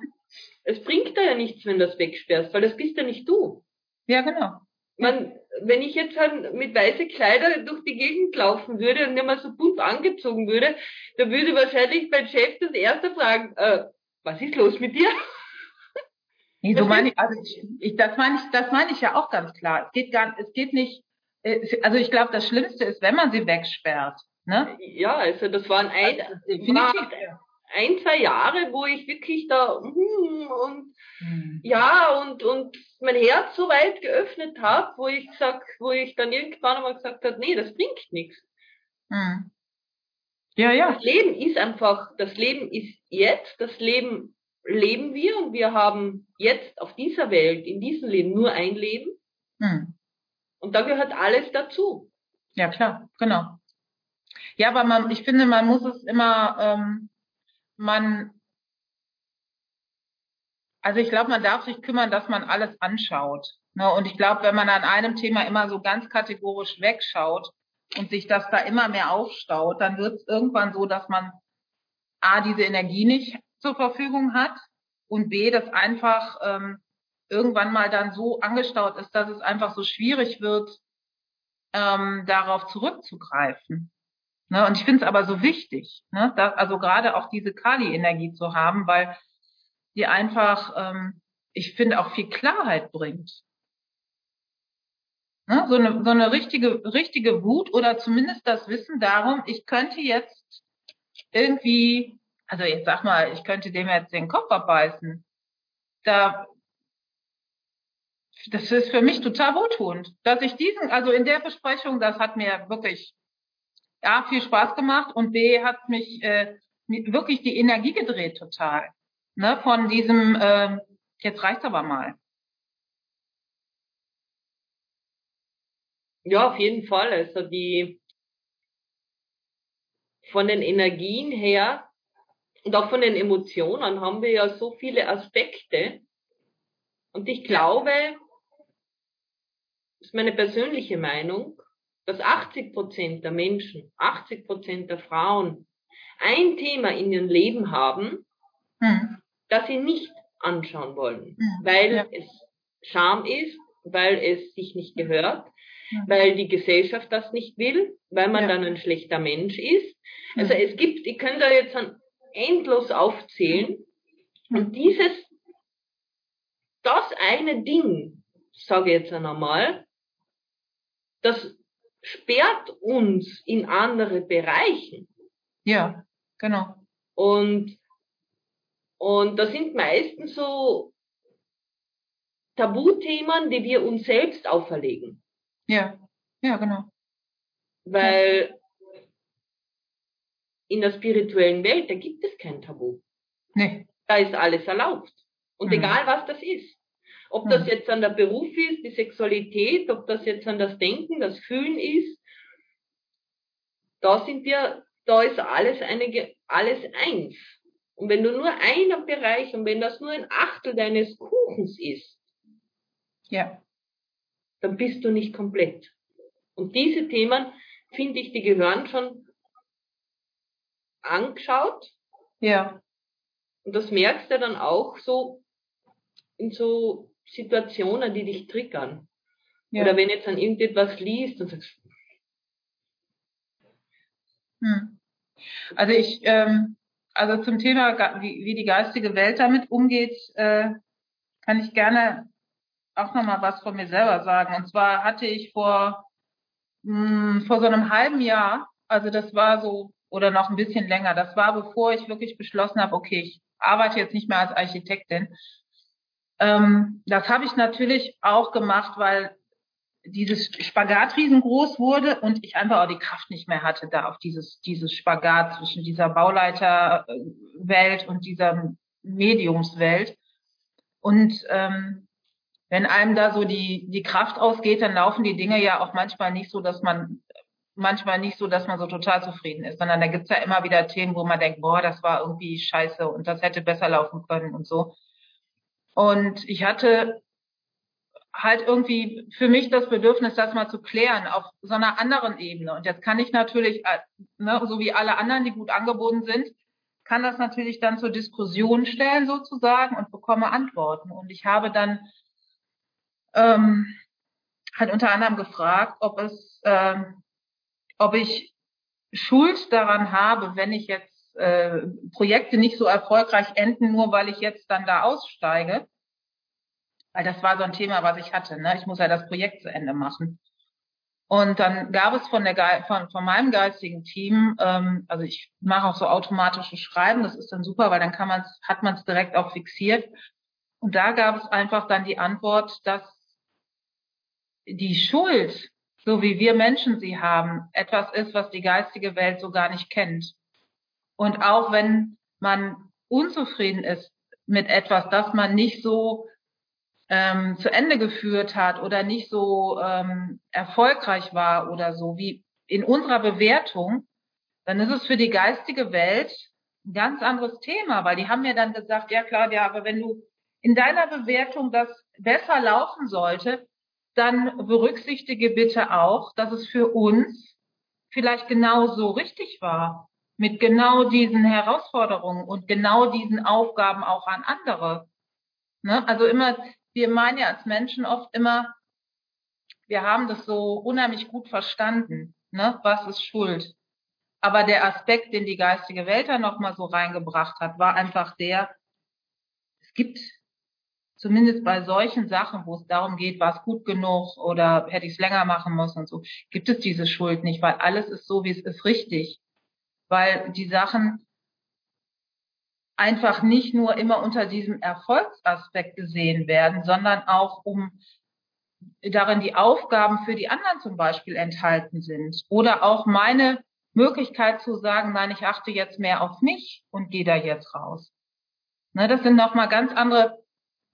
A: es bringt da ja nichts, wenn du das wegsperrst, weil das bist ja nicht du.
B: Ja, genau.
A: Man, wenn ich jetzt halt mit weiße Kleider durch die Gegend laufen würde und nicht mehr so bunt angezogen würde, dann würde wahrscheinlich mein Chef das erste fragen, äh, was ist los mit dir?
B: Nee, so
A: Das
B: meine ich, also ich, ich, das meine ich, das meine ich ja auch ganz klar. Es geht gar, es geht nicht, also ich glaube, das Schlimmste ist, wenn man sie wegsperrt, ne?
A: Ja, also das waren ein,
B: Also definitiv.
A: Ein, zwei Jahre, wo ich wirklich da hm, und
B: Hm.
A: ja und und mein Herz so weit geöffnet habe, wo ich gesagt, wo ich dann irgendwann einmal gesagt habe, nee, das bringt nichts.
B: Hm. Ja, ja.
A: Das Leben ist einfach, das Leben ist jetzt, das Leben leben wir und wir haben jetzt auf dieser Welt, in diesem Leben nur ein Leben
B: Hm.
A: und da gehört alles dazu.
B: Ja, klar, genau. Ja, aber man, ich finde, man muss es immer, ähm, man, also ich glaube, man darf sich kümmern, dass man alles anschaut. Ne? Und ich glaube, wenn man an einem Thema immer so ganz kategorisch wegschaut und sich das da immer mehr aufstaut, dann wird es irgendwann so, dass man A, diese Energie nicht zur Verfügung hat und B, das einfach ähm, irgendwann mal dann so angestaut ist, dass es einfach so schwierig wird, ähm, darauf zurückzugreifen. Ne? Und ich finde es aber so wichtig, ne? dass, also gerade auch diese Kali-Energie zu haben, weil die einfach, ähm, ich finde, auch viel Klarheit bringt. Ne? So, eine, so eine richtige, richtige Wut oder zumindest das Wissen darum, ich könnte jetzt irgendwie, also jetzt sag mal, ich könnte dem jetzt den Kopf abbeißen. Da, das ist für mich total wohltuend, dass ich diesen, also in der Besprechung, das hat mir wirklich A, viel Spaß gemacht und B, hat mich äh, wirklich die Energie gedreht total. Ne, von diesem, äh, jetzt reicht's aber mal.
A: Ja, auf jeden Fall. Also die von den Energien her und auch von den Emotionen haben wir ja so viele Aspekte. Und ich glaube, das ist meine persönliche Meinung, dass 80 Prozent der Menschen, 80 Prozent der Frauen ein Thema in ihrem Leben haben,
B: Hm.
A: das sie nicht anschauen wollen,
B: Hm.
A: weil
B: Ja.
A: es Scham ist, weil es sich nicht gehört,
B: Hm.
A: weil die Gesellschaft das nicht will, weil man
B: Ja.
A: dann ein schlechter Mensch ist. Also
B: Hm.
A: es gibt, ich könnte da jetzt endlos aufzählen
B: Hm.
A: und dieses, das eine Ding, sage ich jetzt einmal, das sperrt uns in andere Bereichen.
B: Ja, genau.
A: Und, und das sind meistens so Tabuthemen, die wir uns selbst auferlegen.
B: Ja, ja, genau.
A: Weil in der spirituellen Welt, da gibt es kein Tabu.
B: Nee.
A: Da ist alles erlaubt. Und
B: Mhm.
A: egal was das ist. Ob das
B: Mhm.
A: jetzt an der Beruf ist, die Sexualität, ob das jetzt an das Denken, das Fühlen ist, da sind wir, da ist alles eine, alles eins. Und wenn du nur einen Bereich und wenn das nur ein Achtel deines Kuchens ist,
B: Ja.
A: dann bist du nicht komplett. Und diese Themen, finde ich, die gehören schon angeschaut.
B: Ja.
A: Und das merkst du dann auch so in so Situationen, die dich triggern.
B: Ja.
A: Oder wenn jetzt an irgendetwas liest und sagst,
B: Hm. Also ich, ähm, also zum Thema, wie, wie die geistige Welt damit umgeht, äh, kann ich gerne auch nochmal was von mir selber sagen. Und zwar hatte ich vor, mh, hm, vor so einem halben Jahr, also das war so, oder noch ein bisschen länger, das war bevor ich wirklich beschlossen habe, okay, ich arbeite jetzt nicht mehr als Architektin. Ähm, das habe ich natürlich auch gemacht, weil dieses Spagat riesengroß wurde und ich einfach auch die Kraft nicht mehr hatte, da auf dieses, dieses Spagat zwischen dieser Bauleiterwelt und dieser Mediumswelt. Und ähm, wenn einem da so die, die Kraft ausgeht, dann laufen die Dinge ja auch manchmal nicht so, dass man manchmal nicht so, dass man so total zufrieden ist, sondern da gibt's ja immer wieder Themen, wo man denkt, boah, das war irgendwie scheiße und das hätte besser laufen können und so. Und ich hatte halt irgendwie für mich das Bedürfnis, das mal zu klären auf so einer anderen Ebene. Und jetzt kann ich natürlich, äh, ne, so wie alle anderen, die gut angeboten sind, kann das natürlich dann zur Diskussion stellen sozusagen und bekomme Antworten. Und ich habe dann ähm, halt unter anderem gefragt, ob es, ähm, ob ich Schuld daran habe, wenn ich jetzt äh, Projekte nicht so erfolgreich enden, nur weil ich jetzt dann da aussteige weil das war so ein Thema, was ich hatte. Ne? Ich muss ja das Projekt zu Ende machen. Und dann gab es von der von, von meinem geistigen Team, ähm, also ich mache auch so automatische Schreiben, das ist dann super, weil dann kann man hat man es direkt auch fixiert. Und da gab es einfach dann die Antwort, dass die Schuld, so wie wir Menschen sie haben, etwas ist, was die geistige Welt so gar nicht kennt. Und auch wenn man unzufrieden ist mit etwas, das man nicht so ähm, zu Ende geführt hat oder nicht so ähm, erfolgreich war oder so wie in unserer Bewertung, dann ist es für die geistige Welt ein ganz anderes Thema, weil die haben mir dann gesagt, ja ja, aber wenn du in deiner Bewertung das besser laufen sollte, dann berücksichtige bitte auch, dass es für uns vielleicht genau so richtig war, mit genau diesen Herausforderungen und genau diesen Aufgaben auch an andere. Ne? Also immer wir meinen ja als Menschen oft immer, wir haben das so unheimlich gut verstanden. Ne? Was ist Schuld? Aber der Aspekt, den die geistige Welt da nochmal so reingebracht hat, war einfach der, es gibt zumindest bei solchen Sachen, wo es darum geht, war es gut genug oder hätte ich es länger machen müssen und so, gibt es diese Schuld nicht, weil alles ist so, wie es ist, richtig. Weil die Sachen einfach nicht nur immer unter diesem Erfolgsaspekt gesehen werden, sondern auch um darin die Aufgaben für die anderen zum Beispiel enthalten sind. Oder auch meine Möglichkeit zu sagen, nein, ich achte jetzt mehr auf mich und gehe da jetzt raus. Ne, das sind nochmal ganz andere,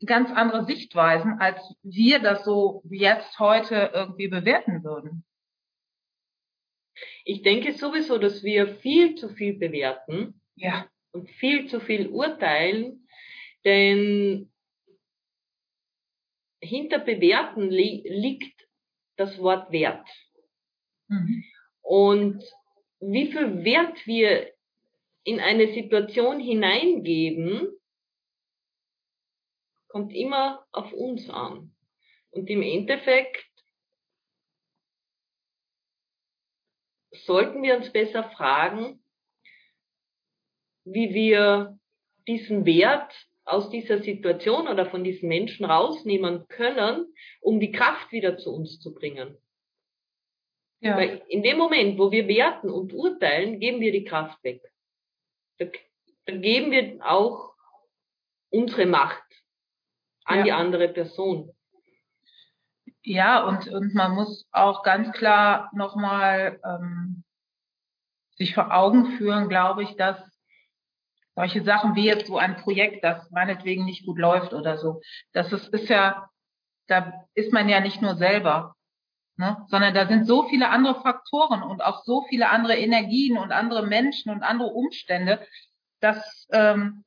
B: ganz andere Sichtweisen, als wir das so jetzt heute irgendwie bewerten würden.
A: Ich denke sowieso, dass wir viel zu viel bewerten.
B: Ja
A: und viel zu viel urteilen, denn hinter Bewerten li liegt das Wort Wert. Mhm. Und wie viel Wert wir in eine Situation hineingeben, kommt immer auf uns an. Und im Endeffekt sollten wir uns besser fragen, wie wir diesen Wert aus dieser Situation oder von diesen Menschen rausnehmen können, um die Kraft wieder zu uns zu bringen. Ja. Weil in dem Moment, wo wir werten und urteilen, geben wir die Kraft weg. Da, geben wir auch unsere Macht an ja. die andere Person.
B: Ja, und, und man muss auch ganz klar nochmal ähm, sich vor Augen führen, glaube ich, dass solche Sachen wie jetzt so ein Projekt, das meinetwegen nicht gut läuft oder so. Das ist, ist ja, da ist man ja nicht nur selber, ne? sondern da sind so viele andere Faktoren und auch so viele andere Energien und andere Menschen und andere Umstände, dass ähm,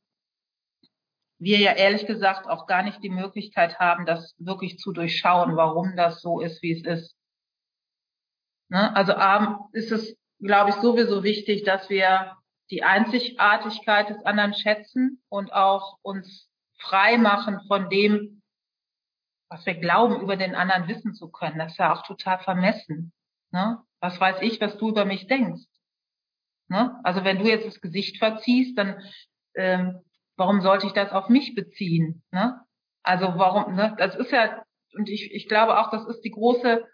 B: wir ja ehrlich gesagt auch gar nicht die Möglichkeit haben, das wirklich zu durchschauen, warum das so ist, wie es ist. Ne? Also ähm, ist es, glaube ich, sowieso wichtig, dass wir die Einzigartigkeit des anderen schätzen und auch uns frei machen von dem, was wir glauben, über den anderen wissen zu können. Das ist ja auch total vermessen. Ne? Was weiß ich, was du über mich denkst? Ne? Also wenn du jetzt das Gesicht verziehst, dann ähm, warum sollte ich das auf mich beziehen? Ne? Also warum, ne? Das ist ja, und ich, ich glaube auch, das ist die große,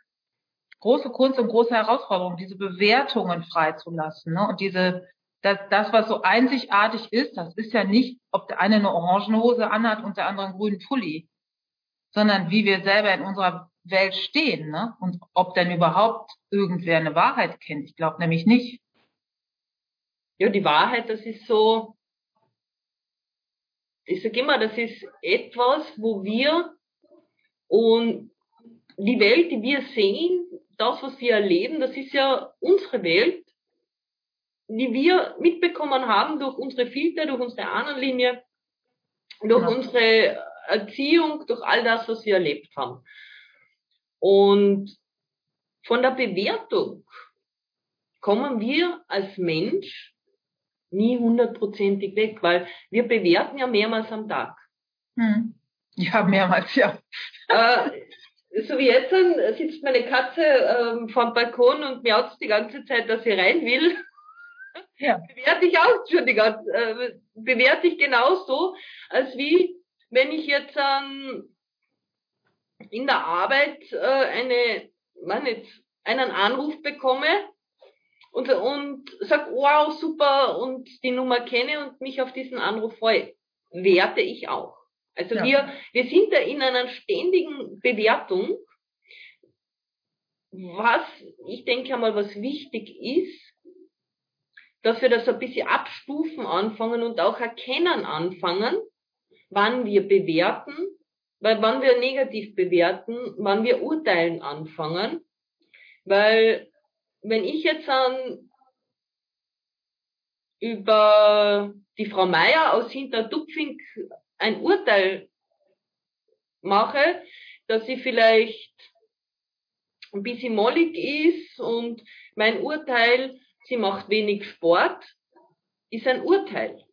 B: große Kunst und große Herausforderung, diese Bewertungen freizulassen. Ne? Und diese, das, das, was so einzigartig ist, das ist ja nicht, ob der eine eine Orangenhose anhat und der andere einen grünen Pulli, sondern wie wir selber in unserer Welt stehen, ne? Und ob denn überhaupt irgendwer eine Wahrheit kennt. Ich glaube nämlich nicht.
A: Ja, die Wahrheit, das ist so, ich sage immer, das ist etwas, wo wir und die Welt, die wir sehen, das, was wir erleben, das ist ja unsere Welt, die wir mitbekommen haben durch unsere Filter, durch unsere Ahnenlinie, durch ja. unsere Erziehung, durch all das, was wir erlebt haben. Und von der Bewertung kommen wir als Mensch nie hundertprozentig weg, weil wir bewerten ja mehrmals am Tag.
B: Hm. Ja, mehrmals, ja.
A: Äh, so wie jetzt sitzt meine Katze ähm, vom Balkon und miaut die ganze Zeit, dass sie rein will. Ja. Bewerte ich auch schon die ganze, äh, bewerte ich genauso, als wie wenn ich jetzt ähm, in der Arbeit äh, eine, man jetzt, einen Anruf bekomme und, und sag, wow, super, und die Nummer kenne und mich auf diesen Anruf freue, werte ich auch. Also ja. wir, wir sind da in einer ständigen Bewertung, was ich denke einmal, was wichtig ist, dass wir das ein bisschen abstufen anfangen und auch erkennen anfangen, wann wir bewerten, weil wann wir negativ bewerten, wann wir urteilen anfangen, weil wenn ich jetzt an über die Frau Meier aus Hinterdupfing ein Urteil mache, dass sie vielleicht ein bisschen mollig ist und mein Urteil, sie macht wenig Sport, ist ein Urteil.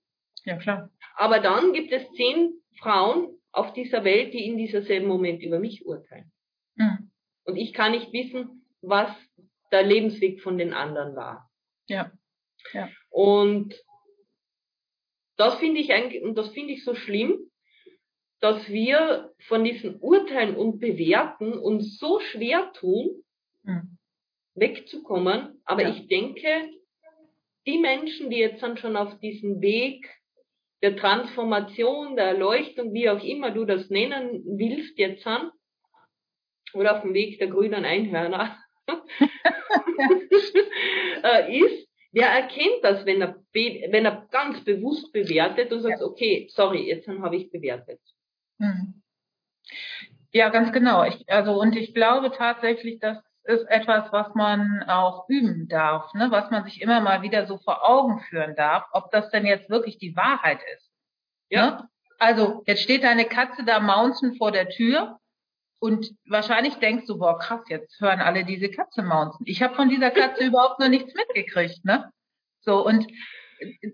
B: Ja, klar.
A: Aber dann gibt es zehn Frauen auf dieser Welt, die in dieser selben Moment über mich urteilen. Mhm. Und ich kann nicht wissen, was der Lebensweg von den anderen war.
B: Ja. ja.
A: Und das finde ich eigentlich, und das finde ich so schlimm, dass wir von diesen Urteilen und Bewerten uns so schwer tun, mhm. wegzukommen. Aber ja. ich denke, die Menschen, die jetzt dann schon auf diesem Weg der Transformation, der Erleuchtung, wie auch immer du das nennen willst jetzt an, oder auf dem Weg der grünen Einhörner, [LAUGHS] ist, der erkennt das, wenn er, wenn er ganz bewusst bewertet und sagt, okay, sorry, jetzt habe ich bewertet. Hm.
B: Ja, ganz genau. Ich, also, und ich glaube tatsächlich, das ist etwas, was man auch üben darf, ne? was man sich immer mal wieder so vor Augen führen darf, ob das denn jetzt wirklich die Wahrheit ist. Ja. Ne? Also, jetzt steht deine Katze da mountain vor der Tür und wahrscheinlich denkst du, boah, krass, jetzt hören alle diese Katze mounten. Ich habe von dieser Katze [LAUGHS] überhaupt noch nichts mitgekriegt, ne? So, und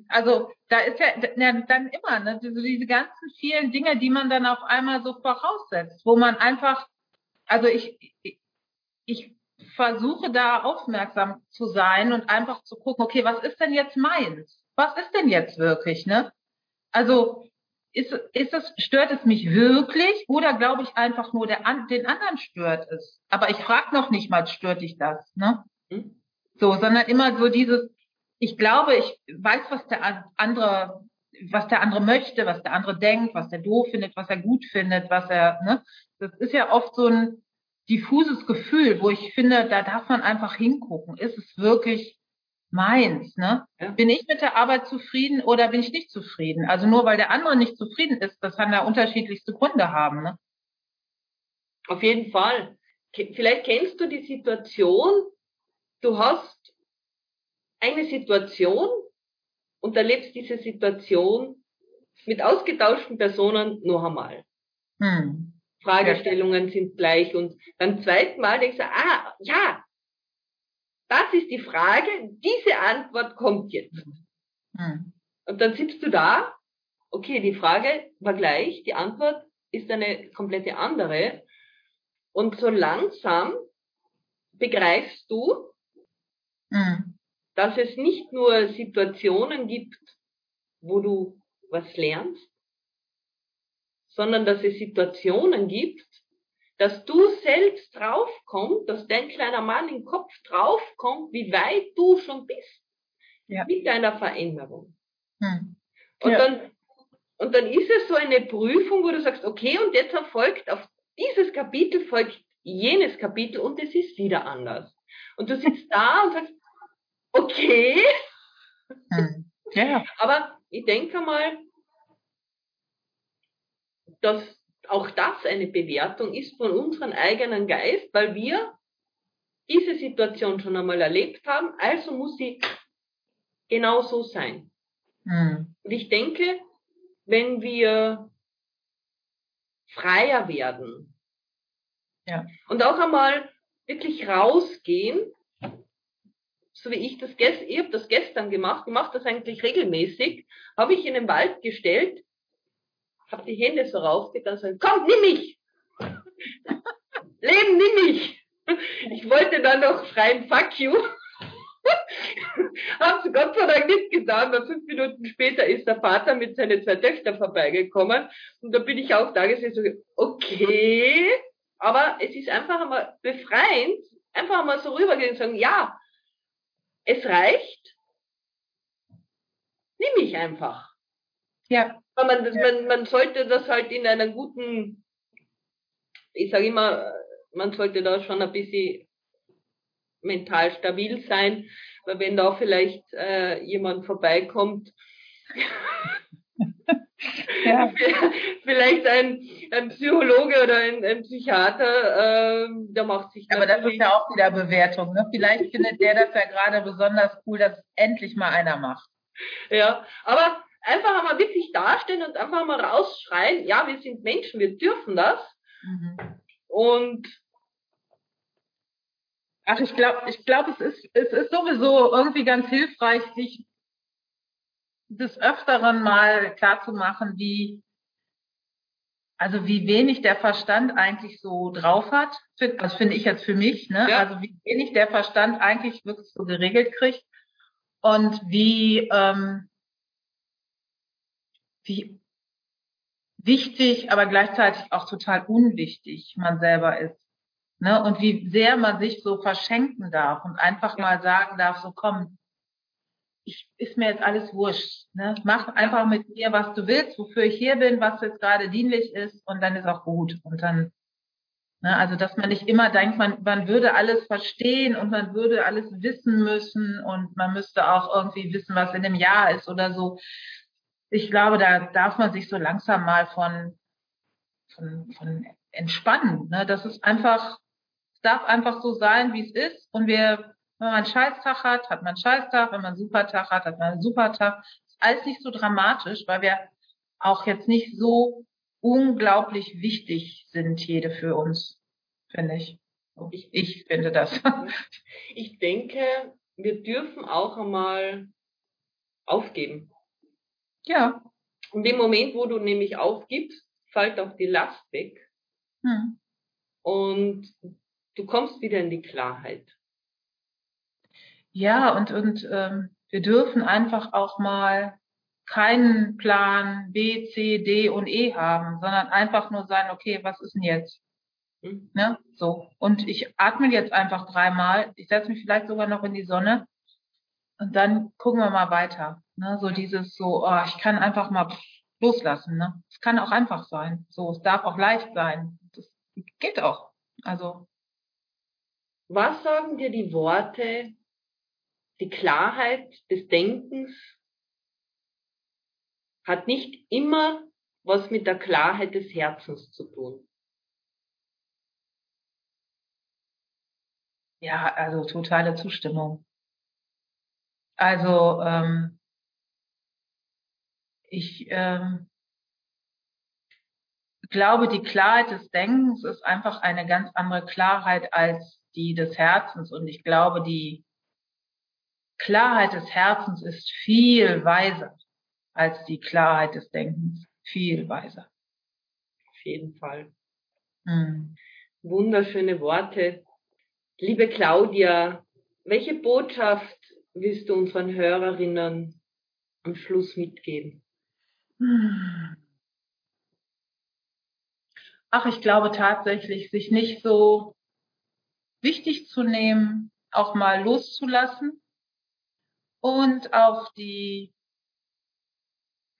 B: also da ist ja, ja dann immer, ne, diese, diese ganzen vielen Dinge, die man dann auf einmal so voraussetzt, wo man einfach, also ich, ich, ich versuche da aufmerksam zu sein und einfach zu gucken, okay, was ist denn jetzt meins? Was ist denn jetzt wirklich, ne? Also ist, ist es, stört es mich wirklich oder glaube ich einfach nur, der, den anderen stört es? Aber ich frage noch nicht mal, stört dich das, ne? Hm? So, sondern immer so dieses, ich glaube, ich weiß, was der andere, was der andere möchte, was der andere denkt, was der doof findet, was er gut findet, was er, ne? Das ist ja oft so ein diffuses Gefühl, wo ich finde, da darf man einfach hingucken. Ist es wirklich meins, ne? Ja. Bin ich mit der Arbeit zufrieden oder bin ich nicht zufrieden? Also nur weil der andere nicht zufrieden ist, das kann ja unterschiedlichste Gründe haben, ne?
A: Auf jeden Fall. Vielleicht kennst du die Situation, du hast eine Situation und erlebst diese Situation mit ausgetauschten Personen noch einmal. Hm. Fragestellungen sind gleich und beim zweiten Mal denkst du, ah, ja, das ist die Frage, diese Antwort kommt jetzt. Hm. Und dann sitzt du da, okay, die Frage war gleich, die Antwort ist eine komplette andere. Und so langsam begreifst du, hm. dass es nicht nur Situationen gibt, wo du was lernst, sondern dass es Situationen gibt, dass du selbst draufkommst, dass dein kleiner Mann im Kopf draufkommt, wie weit du schon bist ja. mit deiner Veränderung. Hm. Und ja. dann und dann ist es so eine Prüfung, wo du sagst, okay, und jetzt erfolgt auf dieses Kapitel folgt jenes Kapitel und es ist wieder anders. Und du sitzt da und sagst, okay. Hm. Ja. Aber ich denke mal, dass auch das eine Bewertung ist von unserem eigenen Geist, weil wir diese Situation schon einmal erlebt haben, also muss sie genau so sein. Mhm. Und ich denke, wenn wir freier werden ja. und auch einmal wirklich rausgehen, so wie ich das gestern, ich habe das gestern gemacht, ich mache das eigentlich regelmäßig, habe ich in den Wald gestellt habe die Hände so raufgetan und gesagt, komm, nimm mich! Leben, nimm mich! Ich wollte dann noch schreien, fuck you. Hab's Gott sei Dank nicht getan, weil fünf Minuten später ist der Vater mit seinen zwei Töchtern vorbeigekommen und da bin ich auch da gesessen so, okay, aber es ist einfach einmal befreiend, einfach einmal so rübergehen und sagen, ja, es reicht, nimm mich einfach. Ja. Man, man, man sollte das halt in einer guten, ich sage immer, man sollte da schon ein bisschen mental stabil sein, weil wenn da vielleicht äh, jemand vorbeikommt, [LAUGHS] ja. [LAUGHS] vielleicht ein, ein Psychologe oder ein, ein Psychiater, äh, der macht sich
B: Aber das ist ja auch wieder Bewertung. Ne? Vielleicht findet der das ja gerade besonders cool, dass endlich mal einer macht.
A: Ja, aber einfach einmal wirklich dastehen und einfach mal rausschreien, ja, wir sind Menschen, wir dürfen das. Mhm. Und
B: Ach, ich glaube, ich glaube, es ist, es ist sowieso irgendwie ganz hilfreich, sich des Öfteren mal klarzumachen, wie, also wie wenig der Verstand eigentlich so drauf hat. Das finde ich jetzt für mich, ne? Ja. Also wie wenig der Verstand eigentlich wirklich so geregelt kriegt und wie, ähm, wie wichtig, aber gleichzeitig auch total unwichtig man selber ist. Ne? Und wie sehr man sich so verschenken darf und einfach mal sagen darf, so komm, ich, ist mir jetzt alles wurscht. Ne? Mach einfach mit mir, was du willst, wofür ich hier bin, was jetzt gerade dienlich ist und dann ist auch gut. Und dann, ne, also dass man nicht immer denkt, man, man würde alles verstehen und man würde alles wissen müssen und man müsste auch irgendwie wissen, was in dem Jahr ist oder so, ich glaube, da darf man sich so langsam mal von, von, von entspannen. Ne? Das ist einfach, es darf einfach so sein, wie es ist. Und wir, wenn man einen Scheißtag hat, hat man einen Scheißtag. Wenn man einen Supertag hat, hat man einen Supertag. Ist alles nicht so dramatisch, weil wir auch jetzt nicht so unglaublich wichtig sind, jede für uns, finde ich. Ich, ich finde das.
A: Ich denke, wir dürfen auch einmal aufgeben. Ja. Und im Moment, wo du nämlich aufgibst, fällt auch die Last weg. Hm. Und du kommst wieder in die Klarheit.
B: Ja, und, und ähm, wir dürfen einfach auch mal keinen Plan B, C, D und E haben, sondern einfach nur sagen, okay, was ist denn jetzt? Hm. Ne? So. Und ich atme jetzt einfach dreimal. Ich setze mich vielleicht sogar noch in die Sonne. Und dann gucken wir mal weiter. Ne, so dieses so, oh, ich kann einfach mal loslassen. Ne? Es kann auch einfach sein. So, es darf auch leicht sein. Das geht auch. Also.
A: Was sagen dir die Worte, die Klarheit des Denkens hat nicht immer was mit der Klarheit des Herzens zu tun?
B: Ja, also totale Zustimmung. Also ähm, ich ähm, glaube, die Klarheit des Denkens ist einfach eine ganz andere Klarheit als die des Herzens. Und ich glaube, die Klarheit des Herzens ist viel weiser als die Klarheit des Denkens. Viel weiser.
A: Auf jeden Fall. Hm. Wunderschöne Worte. Liebe Claudia, welche Botschaft willst du unseren Hörerinnen am Schluss mitgeben?
B: Ach, ich glaube tatsächlich, sich nicht so wichtig zu nehmen, auch mal loszulassen und auf die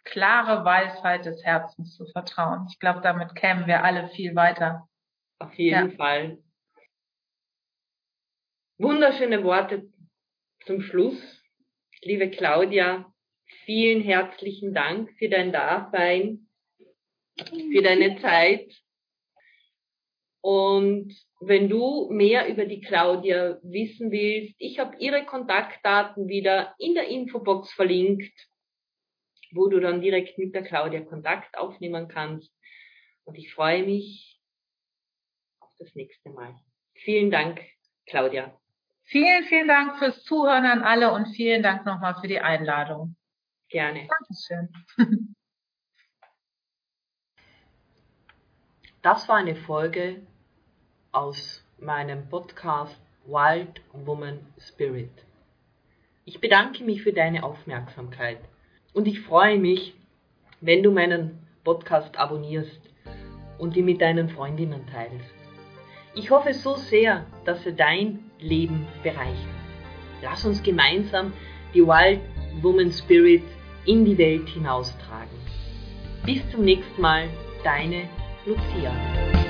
B: klare Weisheit des Herzens zu vertrauen. Ich glaube, damit kämen wir alle viel weiter.
A: Auf jeden ja. Fall. Wunderschöne Worte zum Schluss. Liebe Claudia, vielen herzlichen Dank für dein Dasein, für deine Zeit. Und wenn du mehr über die Claudia wissen willst, ich habe ihre Kontaktdaten wieder in der Infobox verlinkt, wo du dann direkt mit der Claudia Kontakt aufnehmen kannst. Und ich freue mich auf das nächste Mal. Vielen Dank, Claudia.
B: Vielen, vielen Dank fürs Zuhören an alle und vielen Dank nochmal für die Einladung.
A: Gerne.
B: Dankeschön. [LAUGHS]
A: Das war eine Folge aus meinem Podcast Wild Woman Spirit. Ich bedanke mich für deine Aufmerksamkeit und ich freue mich, wenn du meinen Podcast abonnierst und ihn mit deinen Freundinnen teilst. Ich hoffe so sehr, dass er dein Leben bereichert. Lass uns gemeinsam die Wild Woman Spirit in die Welt hinaustragen. Bis zum nächsten Mal, deine Lucia.